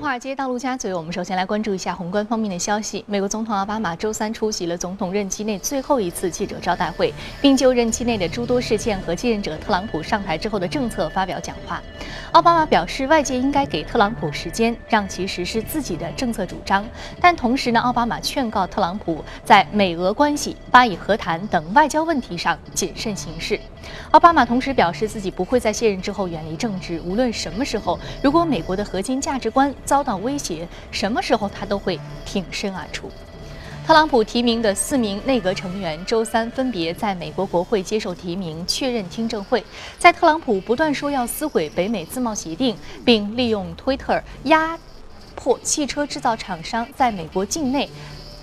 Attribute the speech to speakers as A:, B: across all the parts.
A: 华尔街到陆家嘴，我们首先来关注一下宏观方面的消息。美国总统奥巴马周三出席了总统任期内最后一次记者招待会，并就任期内的诸多事件和继任者特朗普上台之后的政策发表讲话。奥巴马表示，外界应该给特朗普时间，让其实施自己的政策主张。但同时呢，奥巴马劝告特朗普在美俄关系、巴以和谈等外交问题上谨慎行事。奥巴马同时表示，自己不会在卸任之后远离政治，无论什么时候，如果美国的核心价值观遭到威胁，什么时候他都会挺身而出。特朗普提名的四名内阁成员周三分别在美国国会接受提名确认听证会。在特朗普不断说要撕毁北美自贸协定，并利用推特压迫汽车制造厂商在美国境内。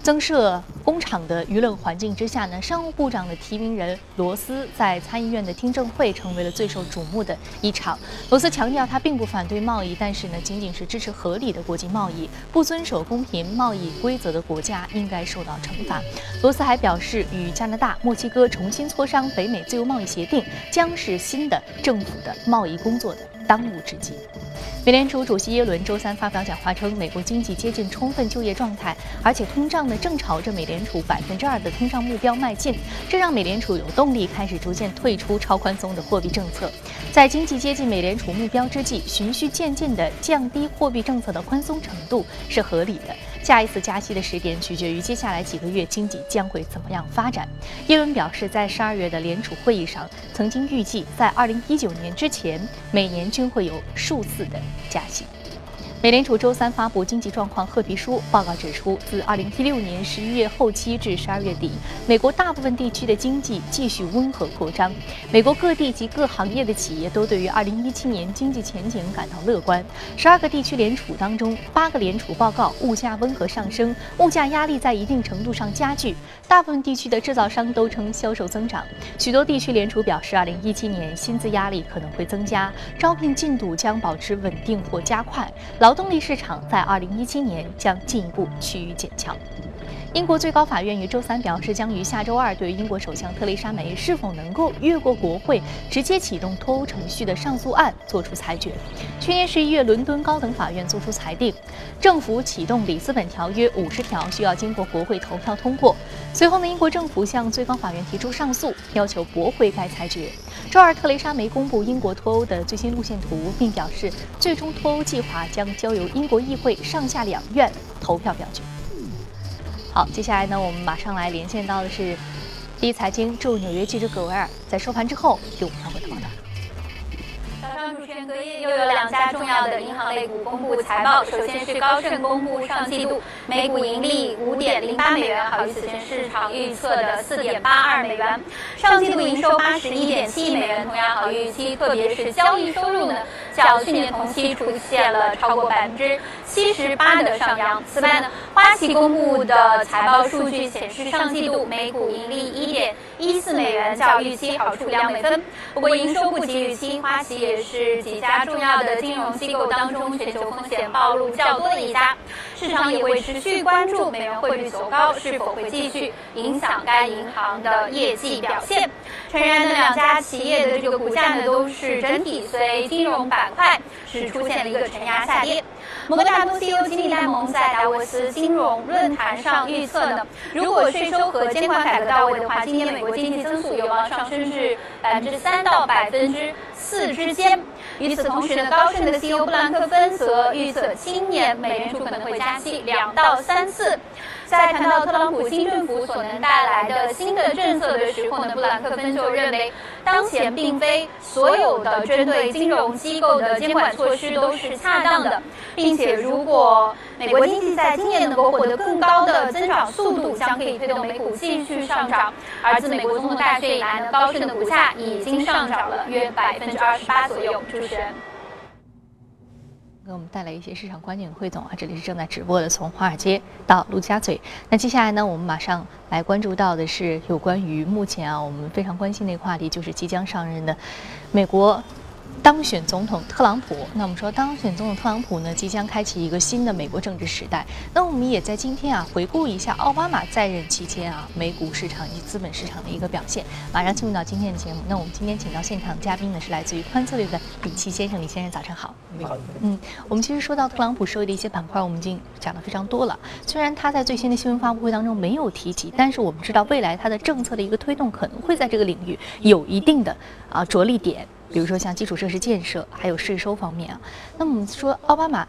A: 增设工厂的舆论环境之下呢，商务部长的提名人罗斯在参议院的听证会成为了最受瞩目的一场。罗斯强调，他并不反对贸易，但是呢，仅仅是支持合理的国际贸易。不遵守公平贸易规则的国家应该受到惩罚。罗斯还表示，与加拿大、墨西哥重新磋商北美自由贸易协定将是新的政府的贸易工作的当务之急。美联储主席耶伦周三发表讲话称，美国经济接近充分就业状态，而且通胀呢正朝着美联储百分之二的通胀目标迈进，这让美联储有动力开始逐渐退出超宽松的货币政策。在经济接近美联储目标之际，循序渐进地降低货币政策的宽松程度是合理的。下一次加息的时点取决于接下来几个月经济将会怎么样发展。耶伦表示，在十二月的联储会议上，曾经预计在二零一九年之前，每年均会有数次的。加息。美联储周三发布经济状况褐皮书，报告指出，自2016年11月后期至12月底，美国大部分地区的经济继续温和扩张。美国各地及各行业的企业都对于2017年经济前景感到乐观。12个地区联储当中，八个联储报告物价温和上升，物价压力在一定程度上加剧。大部分地区的制造商都称销售增长。许多地区联储表示，2017年薪资压力可能会增加，招聘进度将保持稳定或加快。劳劳动力市场在二零一七年将进一步趋于紧俏。英国最高法院于周三表示，将于下周二对英国首相特蕾莎梅是否能够越过国会直接启动脱欧程序的上诉案作出裁决。去年十一月，伦敦高等法院作出裁定，政府启动里斯本条约五十条需要经过国会投票通过。随后呢，英国政府向最高法院提出上诉，要求驳回该裁决。周二，特蕾莎梅公布英国脱欧的最新路线图，并表示最终脱欧计划将交由英国议会上下两院投票表决。好，接下来呢，我们马上来连线到的是第一财经驻纽约记者葛维尔，在收盘之后给我们发回的报道。
B: 早上主持人隔夜又有两家重要的银行类股公布财报，首先是高盛公布上季度每股盈利五点零八美元，好于此前市场预测的四点八二美元。上季度营收八十一点七亿美元，同样好于预期，特别是交易收入呢，较去年同期出现了超过百分之。七十八的上扬。此外呢，花旗公布的财报数据显示，上季度每股盈利一点一四美元，较预期好出两美分。不过营收不及预期，花旗也是几家重要的金融机构当中全球风险暴露较多的一家。市场也会持续关注美元汇率走高是否会继续影响该银行的业绩表现。诚然，呢，两家企业的这个股价呢都是整体随金融板块是出现了一个承压下跌。摩根大通 CEO 金利戴蒙在达沃斯金融论坛上预测呢，如果税收和监管改革到位的话，今年美国经济增速有望上升至百分之三到百分之四之间。与此同时呢，高盛的 CEO 布兰克芬则预测，今年美联储可能会加息两到三次。在谈到特朗普新政府所能带来的新的政策的时候呢，布兰克芬就认为，当前并非所有的针对金融机构的监管措施都是恰当的，并且如果美国经济在今年能够获得更高的增长速度，将可以推动美股继续上涨。而自美国总统大选以来呢，高盛的股价已经上涨了约百分之二十八左右。主持人。
A: 给我们带来一些市场观点汇总啊，这里是正在直播的，从华尔街到陆家嘴。那接下来呢，我们马上来关注到的是有关于目前啊，我们非常关心的一个话题，就是即将上任的美国当选总统特朗普，那我们说当选总统特朗普呢，即将开启一个新的美国政治时代。那我们也在今天啊，回顾一下奥巴马在任期间啊，美股市场以及资本市场的一个表现。马上进入到今天的节目。那我们今天请到现场嘉宾呢，是来自于宽策略的李奇先生。李先生，早上好。
C: 你好。
A: 嗯，我们其实说到特朗普收益的一些板块，我们已经讲的非常多了。虽然他在最新的新闻发布会当中没有提及，但是我们知道未来他的政策的一个推动可能会在这个领域有一定的啊着力点。比如说像基础设施建设，还有税收方面啊。那么我们说奥巴马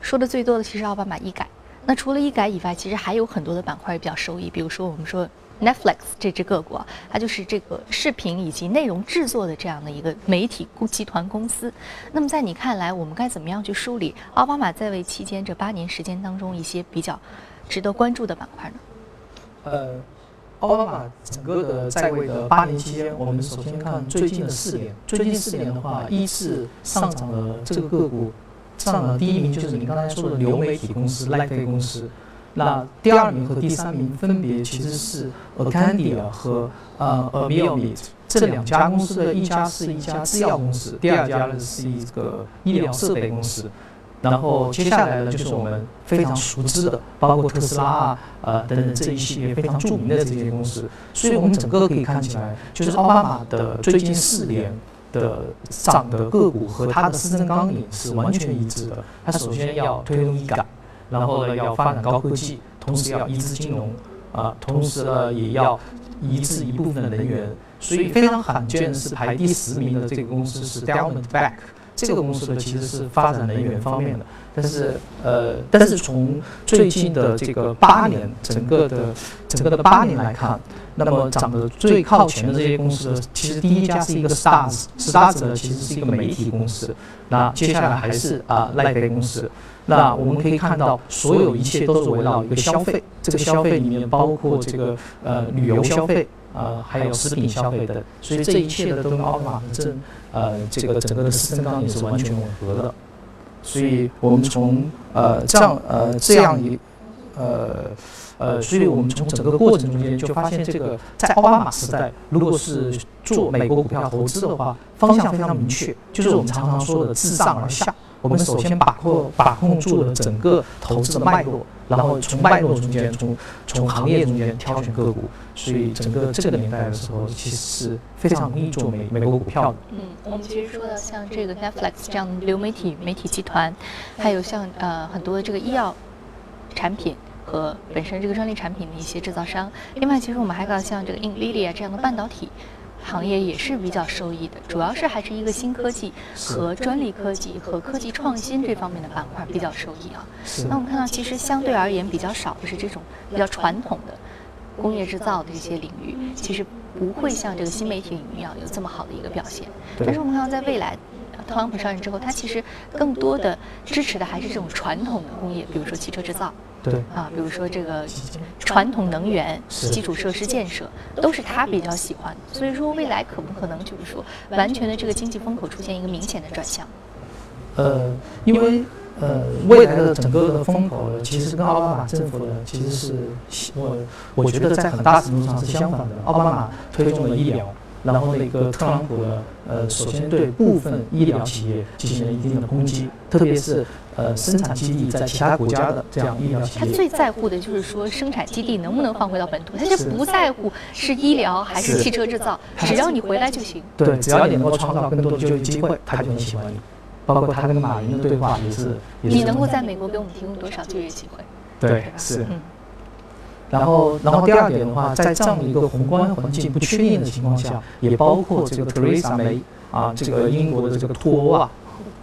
A: 说的最多的，其实奥巴马医改。那除了医改以外，其实还有很多的板块比较受益。比如说我们说 Netflix 这只个股啊，它就是这个视频以及内容制作的这样的一个媒体集团公司。那么在你看来，我们该怎么样去梳理奥巴马在位期间这八年时间当中一些比较值得关注的板块呢？
C: 呃。奥巴马整个的在位的八年期间，我们首先看最近的四年。最近四年的话，一是上涨的这个个股，上了第一名就是你刚才说的流媒体公司奈飞公司。那第二名和第三名分别其实是 Acandia 和呃 Ameomit 这两家公司的一家是一家制药公司，第二家呢是一个医疗设备公司。然后接下来呢，就是我们非常熟知的，包括特斯拉啊，呃等等这一系列非常著名的这些公司。所以我们整个可以看起来，就是奥巴马的最近四年的涨的个股和他的施政纲领是完全一致的。他首先要推动医改，然后呢要发展高科技，同时要抑制金融，啊，同时呢也要抑制一部分的能源。所以非常罕见的是排第十名的这个公司是 Diamondback。这个公司呢，其实是发展能源方面的，但是呃，但是从最近的这个八年，整个的整个的八年来看，那么涨得最靠前的这些公司，其实第一家是一个 Stars，Stars 呢其实是一个媒体公司，那接下来还是啊奈飞公司，那我们可以看到，所有一切都是围绕一个消费，这个消费里面包括这个呃旅游消费。呃，还有食品消费等，所以这一切的都跟奥巴马的政，呃，这个整个的施政纲领是完全吻合的。所以我们从呃这样呃这样一呃呃，所以我们从整个过程中间就发现，这个在奥巴马时代，如果是做美国股票投资的话，方向非常明确，就是我们常常说的自上而下。我们首先把控把控住了整个投资的脉络，然后从脉络中间，从从行业中间挑选个股。所以整个这个年代的时候，其实是非常容易做美美国股票的。
A: 嗯，我们其实说到像这个 Netflix 这样流媒体媒体集团，还有像呃很多的这个医药产品和本身这个专利产品的一些制造商。另外，其实我们还看到像这个 Nvidia 这样的半导体。行业也是比较受益的，主要是还是一个新科技和专利科技和科技创新这方面的板块比较受益啊。那我们看到，其实相对而言比较少的是这种比较传统的工业制造的这些领域，其实不会像这个新媒体领域啊有这么好的一个表现。但是我们看到，在未来。特朗普上任之后，他其实更多的支持的还是这种传统的工业，比如说汽车制造，
C: 对
A: 啊，比如说这个传统能源、基础设施建设，都是他比较喜欢。所以说，未来可不可能就是说，完全的这个经济风口出现一个明显的转向？
C: 呃，因为呃，未来的整个的风口其实跟奥巴马政府呢其实是，我我觉得在很大程度上是相反的。奥巴马推动了医疗。然后那个特朗普呢，呃，首先对部分医疗企业进行了一定的攻击，特别是呃生产基地在其他国家的这样医疗企
A: 业。他最在乎的就是说生产基地能不能放回到本土，他就不在乎是医疗还是汽车制造，只要你回来就行。
C: 对，只要你能够创造更多的就业机会，他就很喜欢你。包括他跟马云的对话也是。
A: 你能够在美国给我们提供多少就业机会？
C: 对，是。嗯然后，然后第二点的话，在这样的一个宏观环境不确定的情况下，也包括这个特蕾莎梅啊，这个英国的这个脱欧啊，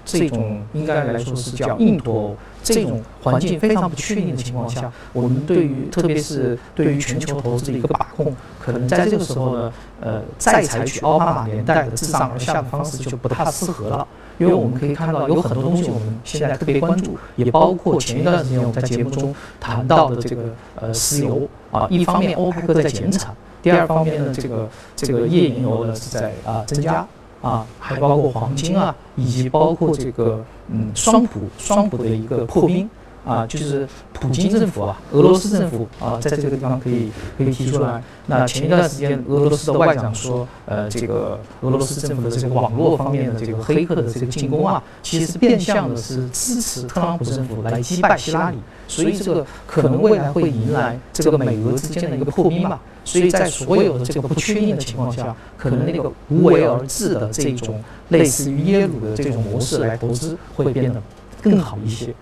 C: 这种应该来说是叫硬脱欧，这种环境非常不确定的情况下，我们对于特别是对于全球投资的一个把控，可能在这个时候呢，呃，再采取奥巴马年代的自上而下的方式就不太适合了。因为我们可以看到有很多东西，我们现在特别关注，也包括前一段时间我们在节目中谈到的这个呃石油啊，一方面欧佩克在减产，第二方面呢这个这个页岩油呢是在啊增加啊，还包括黄金啊，以及包括这个嗯双普双普的一个破冰。啊，就是普京政府啊，俄罗斯政府啊，在这个地方可以可以提出来。那前一段时间，俄罗斯的外长说，呃，这个俄罗斯政府的这个网络方面的这个黑客的这个进攻啊，其实变相的是支持特朗普政府来击败希拉里，所以这个可能未来会迎来这个美俄之间的一个破冰吧。所以在所有的这个不确定的情况下，可能那个无为而治的这种类似于耶鲁的这种模式来投资会变得更好一些。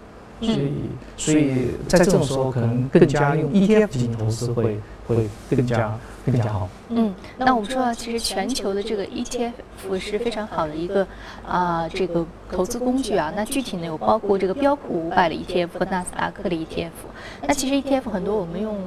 C: 所以，所以在这种时候，可能更加用 ETF 进行投资会会更加更加好。
A: 嗯，那我们说到，其实全球的这个 ETF 是非常好的一个啊这个投资工具啊。那具体呢，有包括这个标普五百的 ETF 和纳斯达克的 ETF。那其实 ETF 很多，我们用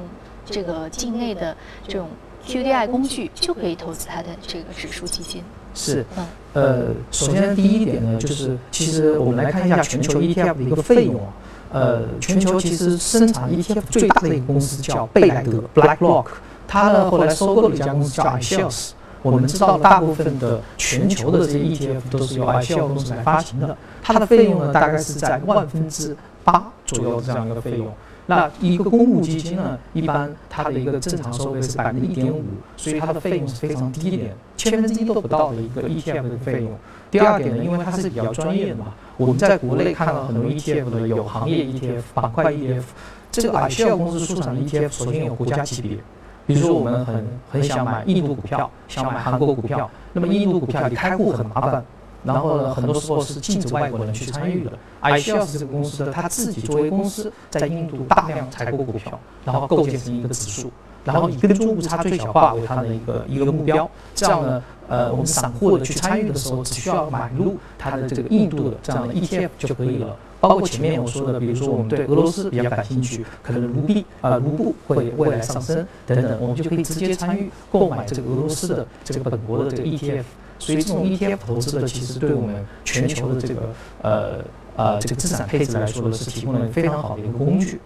A: 这个境内的这种 QDII 工具就可以投资它的这个指数基金。
C: 是，呃，首先第一点呢，就是其实我们来看一下全球 ETF 的一个费用啊，呃，全球其实生产 ETF 最大的一个公司叫贝莱德 （BlackRock），它呢后来收购了一家公司叫 iShares。我们知道大部分的全球的这些 ETF 都是由 iShares 公司来发行的，它的费用呢大概是在万分之八左右这样一个费用。那一个公募基金呢，一般它的一个正常收费是百分之一点五，所以它的费用是非常低廉，千分之一都不到的一个 ETF 的费用。第二点呢，因为它是比较专业的嘛，我们在国内看到很多 ETF 的有行业 ETF、板块 ETF，这个 iShares 公司出产的 ETF 首先有国家级别，比如说我们很很想买印度股票，想买韩国股票，那么印度股票你开户很麻烦。然后呢，很多时候是禁止外国人去参与的。iShares 这个公司呢，它自己作为公司在印度大量采购股票，然后构建成一个指数，然后以跟踪误差最小化为它的一个一个目标。这样呢，呃，我们散户的去参与的时候，只需要买入它的这个印度的这样的 ETF 就可以了。包括前面我说的，比如说我们对俄罗斯比较感兴趣，可能卢币啊卢布会未来上升等等，我们就可以直接参与购买这个俄罗斯的这个本国的这个 ETF。所以这种 ETF 投资的，其实对我们全球的这个呃呃这个资产配置来说呢，是提供了非常好的一个工具。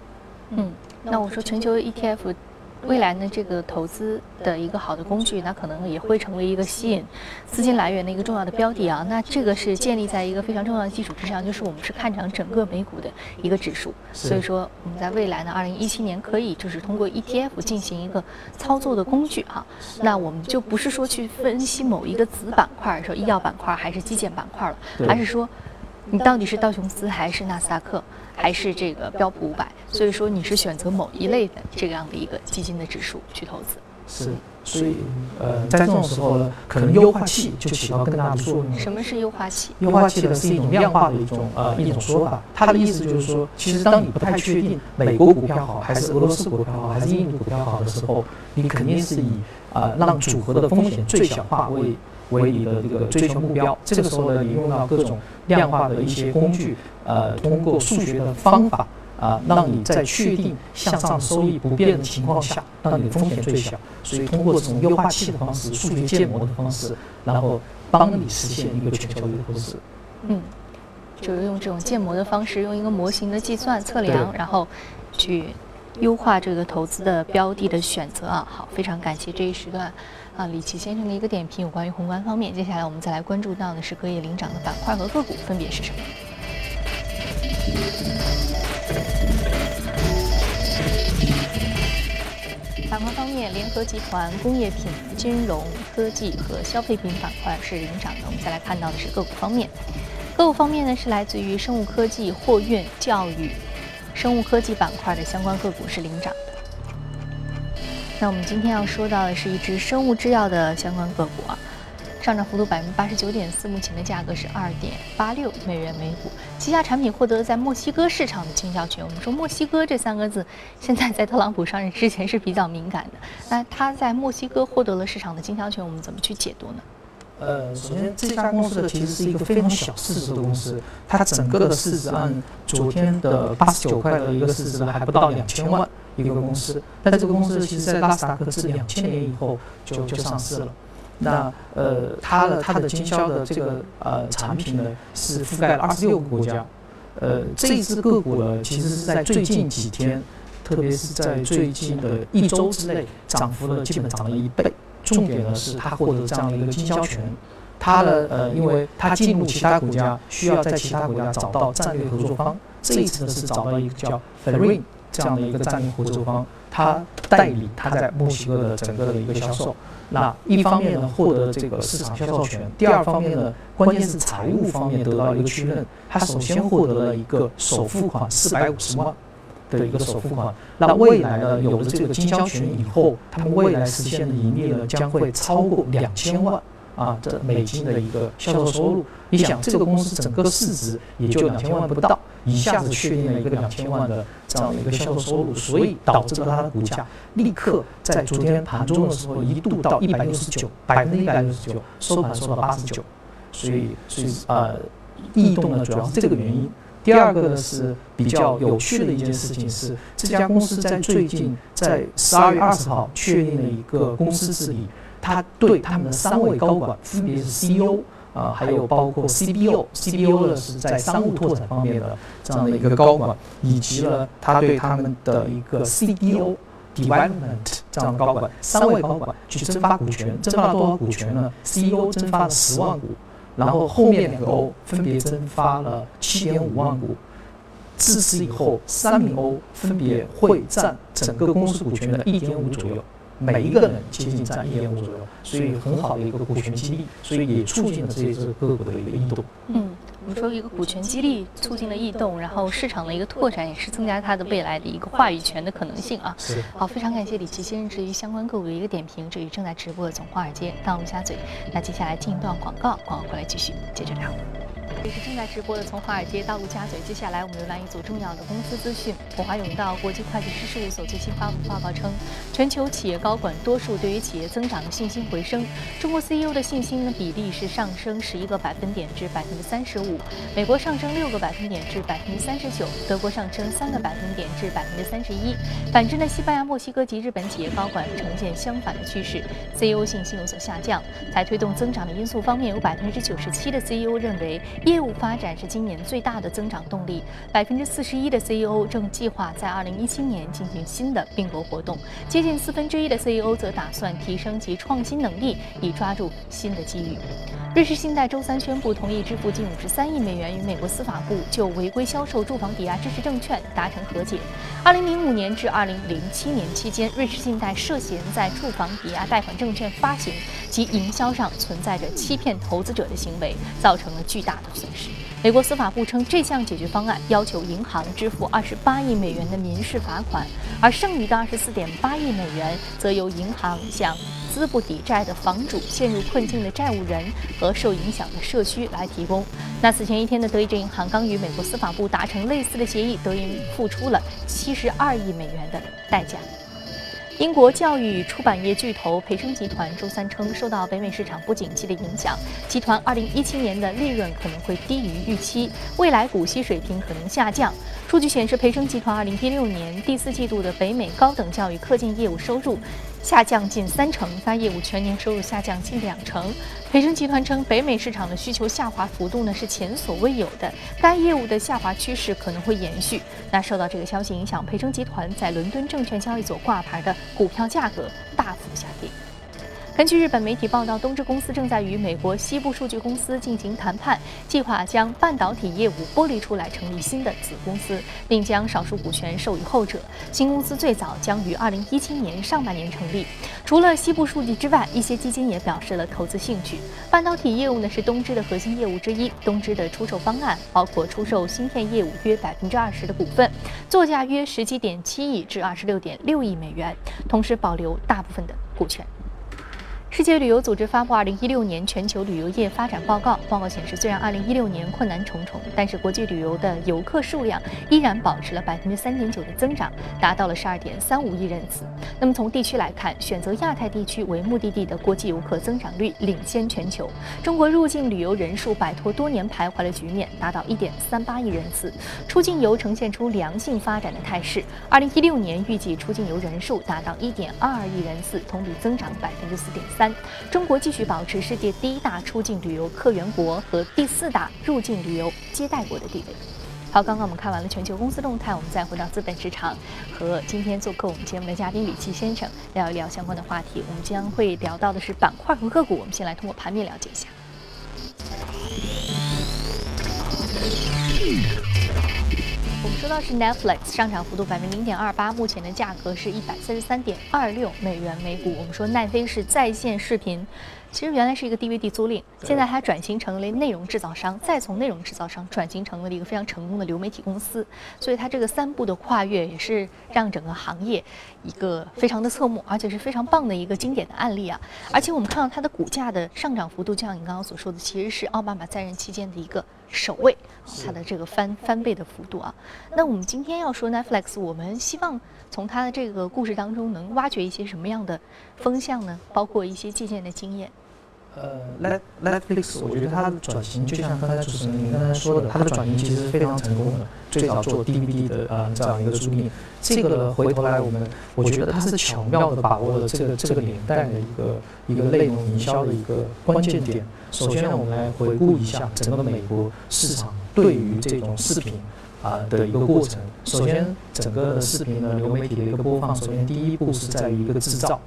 A: 嗯，那我说全球 ETF。未来呢，这个投资的一个好的工具，那可能也会成为一个吸引资金来源的一个重要的标的啊。那这个是建立在一个非常重要的基础之上，就是我们是看涨整个美股的一个指数。所以说，我们在未来呢，二零一七年可以就是通过 ETF 进行一个操作的工具啊。那我们就不是说去分析某一个子板块，说医药板块还是基建板块了，而是说你到底是道琼斯还是纳斯达克。还是这个标普五百，所以说你是选择某一类的这样的一个基金的指数去投资。
C: 是，所以呃，在这种时候呢，可能优化器就起到更大的作用。
A: 什么是优化器？
C: 优化器呢是一种量化的一种呃一种说法，它的意思就是说，其实当你不太确定美国股票好还是俄罗斯股票好还是印度股票好的时候，你肯定是以啊让组合的风险最小化为。为你的这个追求目标，这个时候呢，你用到各种量化的一些工具，呃，通过数学的方法啊，让你在确定向上收益不变的情况下，让你的风险最小。所以通过这种优化器的方式、数学建模的方式，然后帮你实现一个全球的投资。
A: 嗯，就是用这种建模的方式，用一个模型的计算测量，然后去优化这个投资的标的的选择啊。好，非常感谢这一时段。啊，李琦先生的一个点评有关于宏观方面。接下来我们再来关注到的是隔夜领涨的板块和个股分别是什么？板块方面，联合集团、工业品、金融科技和消费品板块是领涨的。我们再来看到的是个股方面，个股方面呢是来自于生物科技、货运、教育、生物科技板块的相关个股是领涨的。那我们今天要说到的是一只生物制药的相关个股啊，上涨幅度百分之八十九点四，目前的价格是二点八六美元每股。旗下产品获得在墨西哥市场的经销权。我们说墨西哥这三个字，现在在特朗普上任之前是比较敏感的。那它在墨西哥获得了市场的经销权，我们怎么去解读呢？
C: 呃，首先这家公司的其实是一个非常小市值的公司，它整个的市值按昨天的八十九块的一个市值还不到两千万。一个公司，但这个公司其实在纳斯达克是两千年以后就就上市了。那呃，它的它的经销的这个呃产品呢，是覆盖了二十六个国家。呃，这一只个股呢，其实是在最近几天，特别是在最近的一周之内，涨幅呢基本涨了一倍。重点呢是它获得这样的一个经销权。它呢呃，因为它进入其他国家需要在其他国家找到战略合作方，这一次呢是找到一个叫 Ferrin 这样的一个战略合作方，他代理他在墨西哥的整个的一个销售。那一方面呢，获得这个市场销售权；第二方面呢，关键是财务方面得到一个确认。他首先获得了一个首付款四百五十万的一个首付款。那未来呢，有了这个经销权以后，他们未来实现的盈利呢，将会超过两千万啊，这美金的一个销售收入。你想，这个公司整个市值也就两千万不到。一下子确定了一个两千万的这样的一个销售收入，所以导致了它的股价立刻在昨天盘中的时候一度到一百六十九，百分之一百六十九，收盘收到八十九，所以所以呃异动呢主要是这个原因。第二个呢是比较有趣的一件事情是，这家公司在最近在十二月二十号确定了一个公司治理，他对他们的三位高管分别是 CEO。啊，还有包括 CBO，CBO 呢是在商务拓展方面的这样的一个高管，以及呢他对他们的一个 CDO development 这样的高管，三位高管去增发股权，增发了多少股权呢？CEO 增发了十万股，然后后面两个 O 分别增发了七点五万股，自此以后三名 O 分别会占整个公司股权的一点五左右。每一个人接近占一点五左右，所以很好的一个股权激励，所以也促进了这一只个股的一个异动。
A: 嗯，我们说一个股权激励促进了异动，然后市场的一个拓展也是增加它的未来的一个话语权的可能性啊。
C: 是。
A: 好，非常感谢李琦先生对于相关个股的一个点评，这里正在直播的总华尔街到陆家嘴。那接下来进一段广告，广告回来继续接着聊。这是正在直播的，从华尔街到陆家嘴。接下来我们浏览一组重要的公司资讯。普华永道国际会计师事务所最新发布报告称，全球企业高管多数对于企业增长的信心回升。中国 CEO 的信心呢比例是上升十一个百分点至百分之三十五，美国上升六个百分点至百分之三十九，德国上升三个百分点至百分之三十一。反之呢，西班牙、墨西哥及日本企业高管呈现相反的趋势，CEO 信心有所下降。在推动增长的因素方面，有百分之九十七的 CEO 认为。业务发展是今年最大的增长动力。百分之四十一的 CEO 正计划在二零一七年进行新的并购活动，接近四分之一的 CEO 则打算提升其创新能力，以抓住新的机遇。瑞士信贷周三宣布同意支付近五十三亿美元，与美国司法部就违规销售住房抵押支持证券达成和解。二零零五年至二零零七年期间，瑞士信贷涉嫌在住房抵押贷款证券发行及营销上存在着欺骗投资者的行为，造成了巨大损失。美国司法部称，这项解决方案要求银行支付二十八亿美元的民事罚款，而剩余的二十四点八亿美元则由银行向。资不抵债的房主、陷入困境的债务人和受影响的社区来提供。那此前一天的德意志银行刚与美国司法部达成类似的协议，德银付出了七十二亿美元的代价。英国教育出版业巨头培生集团周三称，受到北美市场不景气的影响，集团2017年的利润可能会低于预期，未来股息水平可能下降。数据显示，培生集团2016年第四季度的北美高等教育课件业务收入。下降近三成，该业务全年收入下降近两成。培生集团称，北美市场的需求下滑幅度呢是前所未有的，该业务的下滑趋势可能会延续。那受到这个消息影响，培生集团在伦敦证券交易所挂牌的股票价格大幅下跌。根据日本媒体报道，东芝公司正在与美国西部数据公司进行谈判，计划将半导体业务剥离出来，成立新的子公司，并将少数股权授予后者。新公司最早将于二零一七年上半年成立。除了西部数据之外，一些基金也表示了投资兴趣。半导体业务呢是东芝的核心业务之一。东芝的出售方案包括出售芯片业务约百分之二十的股份，作价约十七点七亿至二十六点六亿美元，同时保留大部分的股权。世界旅游组织发布《二零一六年全球旅游业发展报告》。报告显示，虽然二零一六年困难重重，但是国际旅游的游客数量依然保持了百分之三点九的增长，达到了十二点三五亿人次。那么从地区来看，选择亚太地区为目的地的国际游客增长率领先全球。中国入境旅游人数摆脱多年徘徊的局面，达到一点三八亿人次。出境游呈现出良性发展的态势。二零一六年预计出境游人数达到一点二二亿人次，同比增长百分之四点三。中国继续保持世界第一大出境旅游客源国和第四大入境旅游接待国的地位。好，刚刚我们看完了全球公司动态，我们再回到资本市场，和今天做客我们节目的嘉宾李奇先生聊一聊相关的话题。我们将会聊到的是板块和个股。我们先来通过盘面了解一下。我们说到是 Netflix 上涨幅度百分之零点二八，目前的价格是一百四十三点二六美元每股。我们说奈飞是在线视频。其实原来是一个 DVD 租赁，现在它转型成为内容制造商，再从内容制造商转型成为了一个非常成功的流媒体公司。所以它这个三步的跨越，也是让整个行业一个非常的侧目，而且是非常棒的一个经典的案例啊！而且我们看到它的股价的上涨幅度，就像你刚刚所说的，其实是奥巴马在任期间的一个首位，它的这个翻翻倍的幅度啊。那我们今天要说 Netflix，我们希望从它的这个故事当中能挖掘一些什么样的风向呢？包括一些借鉴的经验。
C: 呃，Net Netflix，我觉得它的转型就像刚才主持人您刚才说的，它的转型其实非常成功的。最早做 DVD 的呃这样一个租赁，这个呢回头来我们，我觉得它是巧妙的把握了这个这个年代的一个一个内容营销的一个关键点。首先，我们来回顾一下整个美国市场对于这种视频啊的一个过程。首先，整个视频的流媒体的一个播放，首先第一步是在于一个制造。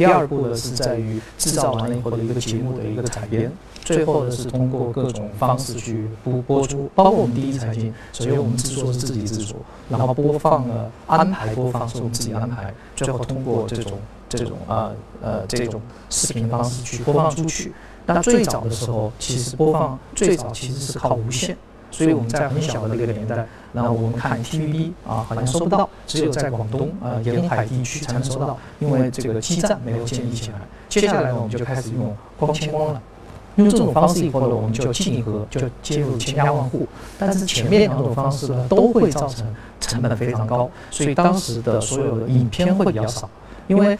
C: 第二步呢是在于制造完了以后的一个节目的一个采编，最后呢是通过各种方式去播播出，包括我们第一财经，首先我们制作是自己制作，然后播放呢安排播放是我们自己安排，最后通过这种这种啊呃这种视频方式去播放出去。那最早的时候，其实播放最早其实是靠无线。所以我们在很小的那个年代，然后我们看 TVB 啊，好像收不到，只有在广东啊沿海地区才能收到，因为这个基站没有建立起来。接下来呢，我们就开始用光纤光了。用这种方式以后呢，我们就竞合，就接入千家万户。但是前面两种方式呢，都会造成成本非常高，所以当时的所有的影片会比较少，因为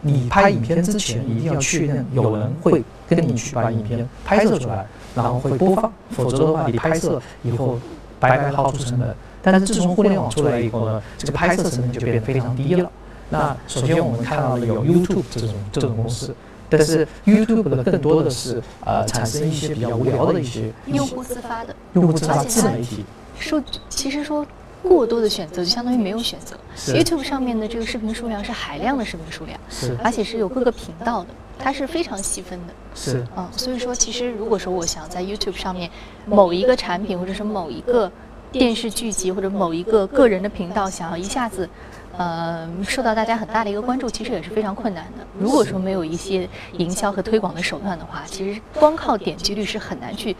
C: 你拍影片之前一定要确认有人会跟你去把影片拍摄出来。然后会播放，否则的话，你拍摄以后白白耗出成本。但是自从互联网出来以后呢，这个拍摄成本就变得非常低了。那首先我们看到了有 YouTube 这种这种公司，但是 YouTube 的更多的是呃产生一些比较无聊的一些
A: 用户自发的
C: 用户自发自媒体。
A: 说其实说过多的选择就相当于没有选择。YouTube 上面的这个视频数量是海量的视频数量，
C: 是
A: 而且是有各个频道的。它是非常细分的，
C: 是
A: 嗯，所以说其实如果说我想在 YouTube 上面某一个产品或者是某一个电视剧集或者某一个个人的频道，想要一下子呃受到大家很大的一个关注，其实也是非常困难的。如果说没有一些营销和推广的手段的话，其实光靠点击率是很难去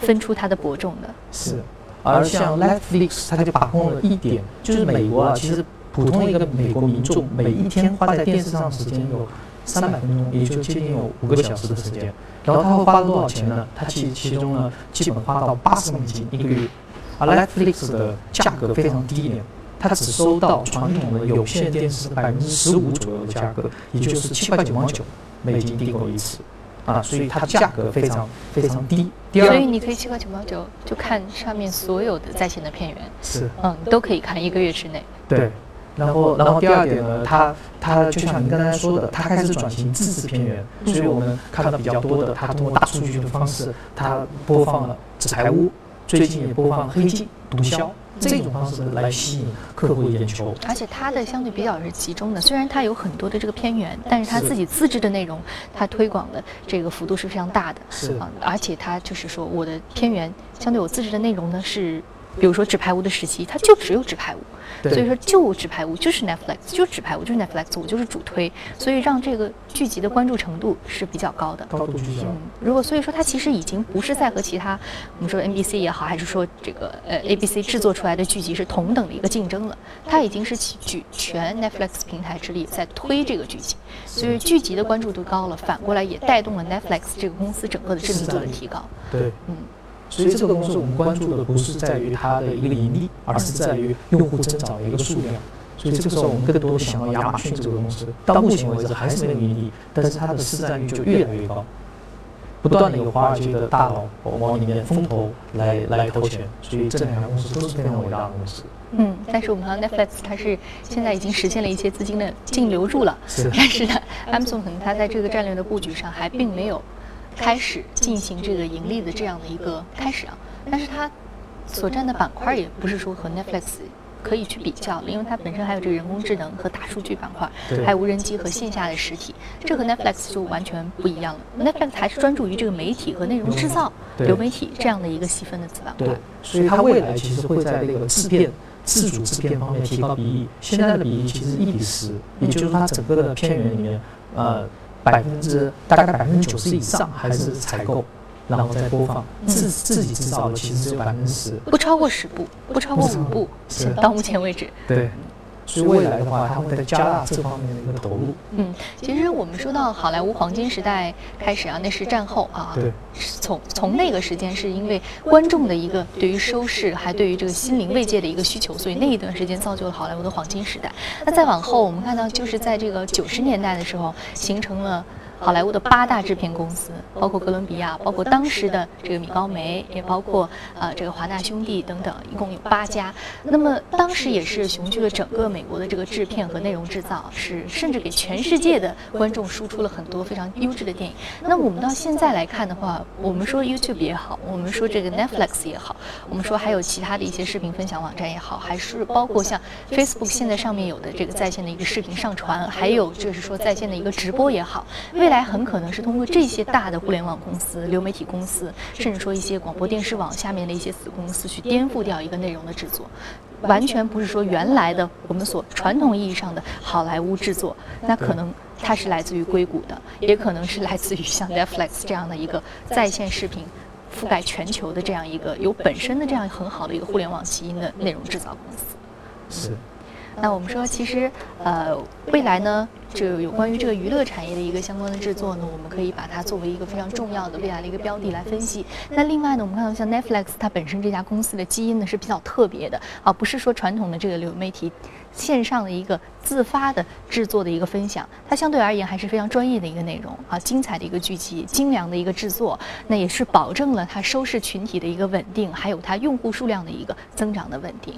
A: 分出它的伯仲的。
C: 是，而像 Netflix，它就把控了一点，就是美国啊，其实普通的一个美国民众每一天花在电视上时间有。三百分钟，也就接近有五个小时的时间。然后他会花了多少钱呢？他其其中呢，基本花到八十美金一个月。而 Netflix 的价格非常低廉，它只收到传统的有线电视百分之十五左右的价格，也就是七块九毛九美金订购一次。啊，所以它价格非常非常低。
A: 第二，所以你可以七块九毛九就看上面所有的在线的片源。
C: 是，
A: 嗯，都可以看一个月之内。
C: 对。然后，然后第二点呢，它它就像您刚才说的，它开始转型自制片源，所以我们看到比较多的，它通过大数据的方式，它播放了《纸牌屋》，最近也播放《黑镜》《毒枭》这种方式来吸引客户的眼球。
A: 而且它的相对比较是集中的，虽然它有很多的这个片源，但是它自己自制的内容，它推广的这个幅度是非常大的。
C: 是
A: 啊，而且它就是说，我的片源相对我自制的内容呢是。比如说《纸牌屋》的时期，它就只有《纸牌屋》，所以说就《纸牌屋》就是 Netflix，就是《纸牌屋》就是 Netflix，我就是主推，所以让这个剧集的关注程度是比较高的。
C: 高度聚焦。嗯，
A: 如果所以说它其实已经不是在和其他我们说 NBC 也好，还是说这个呃 ABC 制作出来的剧集是同等的一个竞争了，它已经是举全 Netflix 平台之力在推这个剧集，所以剧集的关注度高了，反过来也带动了 Netflix 这个公司整个的知名度的提高。
C: 对，嗯。所以这个公司我们关注的不是在于它的一个盈利，而是在于用户增长的一个数量。所以这个时候我们更多的想到亚马逊这个公司，到目前为止还是没有盈利，但是它的市占率就越来越高，不断的有华尔街的大佬往里面风投来来投钱，所以这两家公司都是非常伟大的公司。
A: 嗯，但是我们看到 Netflix 它是现在已经实现了一些资金的净流入了，
C: 是，
A: 但是呢，Amazon 可能它在这个战略的布局上还并没有。开始进行这个盈利的这样的一个开始啊，但是它所占的板块也不是说和 Netflix 可以去比较，因为它本身还有这个人工智能和大数据板块，还有无人机和线下的实体，这和 Netflix 就完全不一样了。Netflix 还是专注于这个媒体和内容制造、流媒体这样的一个细分的子板块。
C: 对，所以它未来其实会在这个自变自主制片方面提高比例。现在的比例其实一比十，也就是它整个的片源里面，呃，百分之大概百分之九十以上还是采购，然后再播放，自自己制造的其实只有百分之十，
A: 不超过十部，不超过五部，到目前为止。
C: 对。所以未来的话，它会再加大这方面的一个投入。
A: 嗯，其实我们说到好莱坞黄金时代开始啊，那是战后啊。
C: 对。
A: 从从那个时间，是因为观众的一个对于收视，还对于这个心灵慰藉的一个需求，所以那一段时间造就了好莱坞的黄金时代。那再往后，我们看到就是在这个九十年代的时候，形成了。好莱坞的八大制片公司，包括哥伦比亚，包括当时的这个米高梅，也包括呃这个华纳兄弟等等，一共有八家。那么当时也是雄踞了整个美国的这个制片和内容制造，是甚至给全世界的观众输出了很多非常优质的电影。那我们到现在来看的话，我们说 YouTube 也好，我们说这个 Netflix 也好，我们说还有其他的一些视频分享网站也好，还是包括像 Facebook 现在上面有的这个在线的一个视频上传，还有就是说在线的一个直播也好。未来很可能是通过这些大的互联网公司、流媒体公司，甚至说一些广播电视网下面的一些子公司，去颠覆掉一个内容的制作，完全不是说原来的我们所传统意义上的好莱坞制作，那可能它是来自于硅谷的，也可能是来自于像 Netflix 这样的一个在线视频覆盖全球的这样一个有本身的这样很好的一个互联网基因的内容制造公
C: 司。是。
A: 那我们说，其实呃，未来呢？就有关于这个娱乐产业的一个相关的制作呢，我们可以把它作为一个非常重要的未来的一个标的来分析。那另外呢，我们看到像 Netflix，它本身这家公司的基因呢是比较特别的啊，不是说传统的这个流媒体线上的一个自发的制作的一个分享，它相对而言还是非常专业的一个内容啊，精彩的一个剧集，精良的一个制作，那也是保证了它收视群体的一个稳定，还有它用户数量的一个增长的稳定。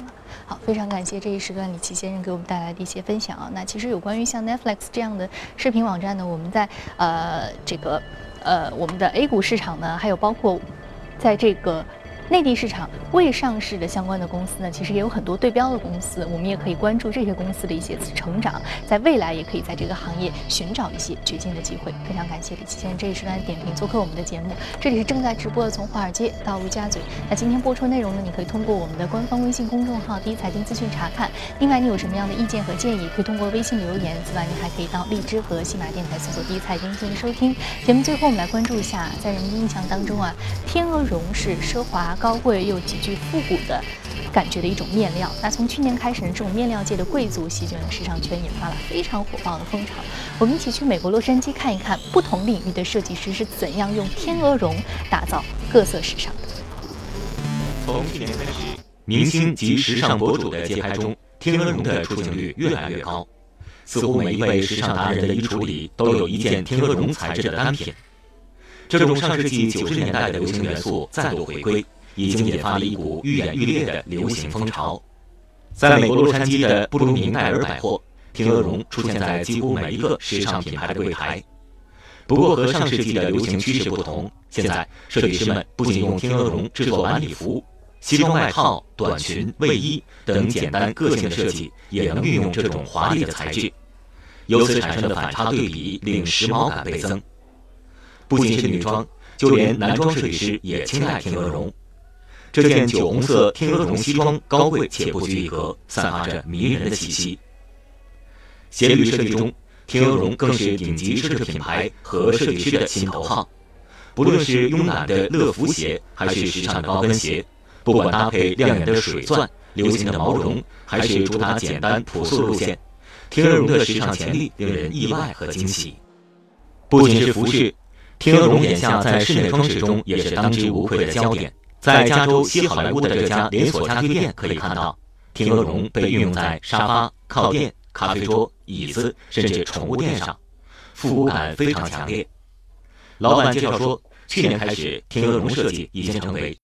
A: 好，非常感谢这一时段李琦先生给我们带来的一些分享啊。那其实有关于像 Netflix 这样的视频网站呢，我们在呃这个呃我们的 A 股市场呢，还有包括在这个。内地市场未上市的相关的公司呢，其实也有很多对标的公司，我们也可以关注这些公司的一些成长，在未来也可以在这个行业寻找一些掘金的机会。非常感谢李琦先生这一时段的点评，做客我们的节目。这里是正在直播的从华尔街到陆家嘴。那今天播出内容呢，你可以通过我们的官方微信公众号“第一财经资讯”查看。另外，你有什么样的意见和建议，可以通过微信留言。此外，你还可以到荔枝和喜马电台搜索“第一财经”进行收听。节目最后，我们来关注一下，在人们的印象当中啊，天鹅绒是奢华。高贵又极具复古的感觉的一种面料。那从去年开始呢，这种面料界的贵族席卷了时尚圈，引发了非常火爆的风潮。我们一起去美国洛杉矶看一看，不同领域的设计师是怎样用天鹅绒打造各色时尚的。
D: 从去年开始，明星及时尚博主的街拍中，天鹅绒的出镜率越来越高，似乎每一位时尚达人的衣橱里都有一件天鹅绒材质的单品。这种上世纪九十年代的流行元素再度回归，已经引发了一股愈演愈烈的流行风潮。在美国洛杉矶的布鲁明戴尔百货，天鹅绒出现在几乎每一个时尚品牌的柜台。不过，和上世纪的流行趋势不同，现在设计师们不仅用天鹅绒制作晚礼服、西装外套、短裙、卫衣等简单个性的设计，也能运用这种华丽的材质。由此产生的反差对比，令时髦感倍增。不仅是女装，就连男装设计师也青睐天鹅绒。这件酒红色天鹅绒西装高贵且不拘一格，散发着迷人的气息。鞋履设计中，天鹅绒更是顶级奢侈品牌和设计师的心头好。不论是慵懒的乐福鞋，还是时尚的高跟鞋，不管搭配亮眼的水钻、流行的毛绒，还是主打简单朴素路线，天鹅绒的时尚潜力令人意外和惊喜。不仅是服饰。天鹅绒眼下在室内装饰中也是当之无愧的焦点。在加州西好莱坞的这家连锁家居店可以看到，天鹅绒被运用在沙发、靠垫、咖啡桌、椅子，甚至宠物垫上，复古感非常强烈。老板介绍说，去年开始，天鹅绒设计已经成为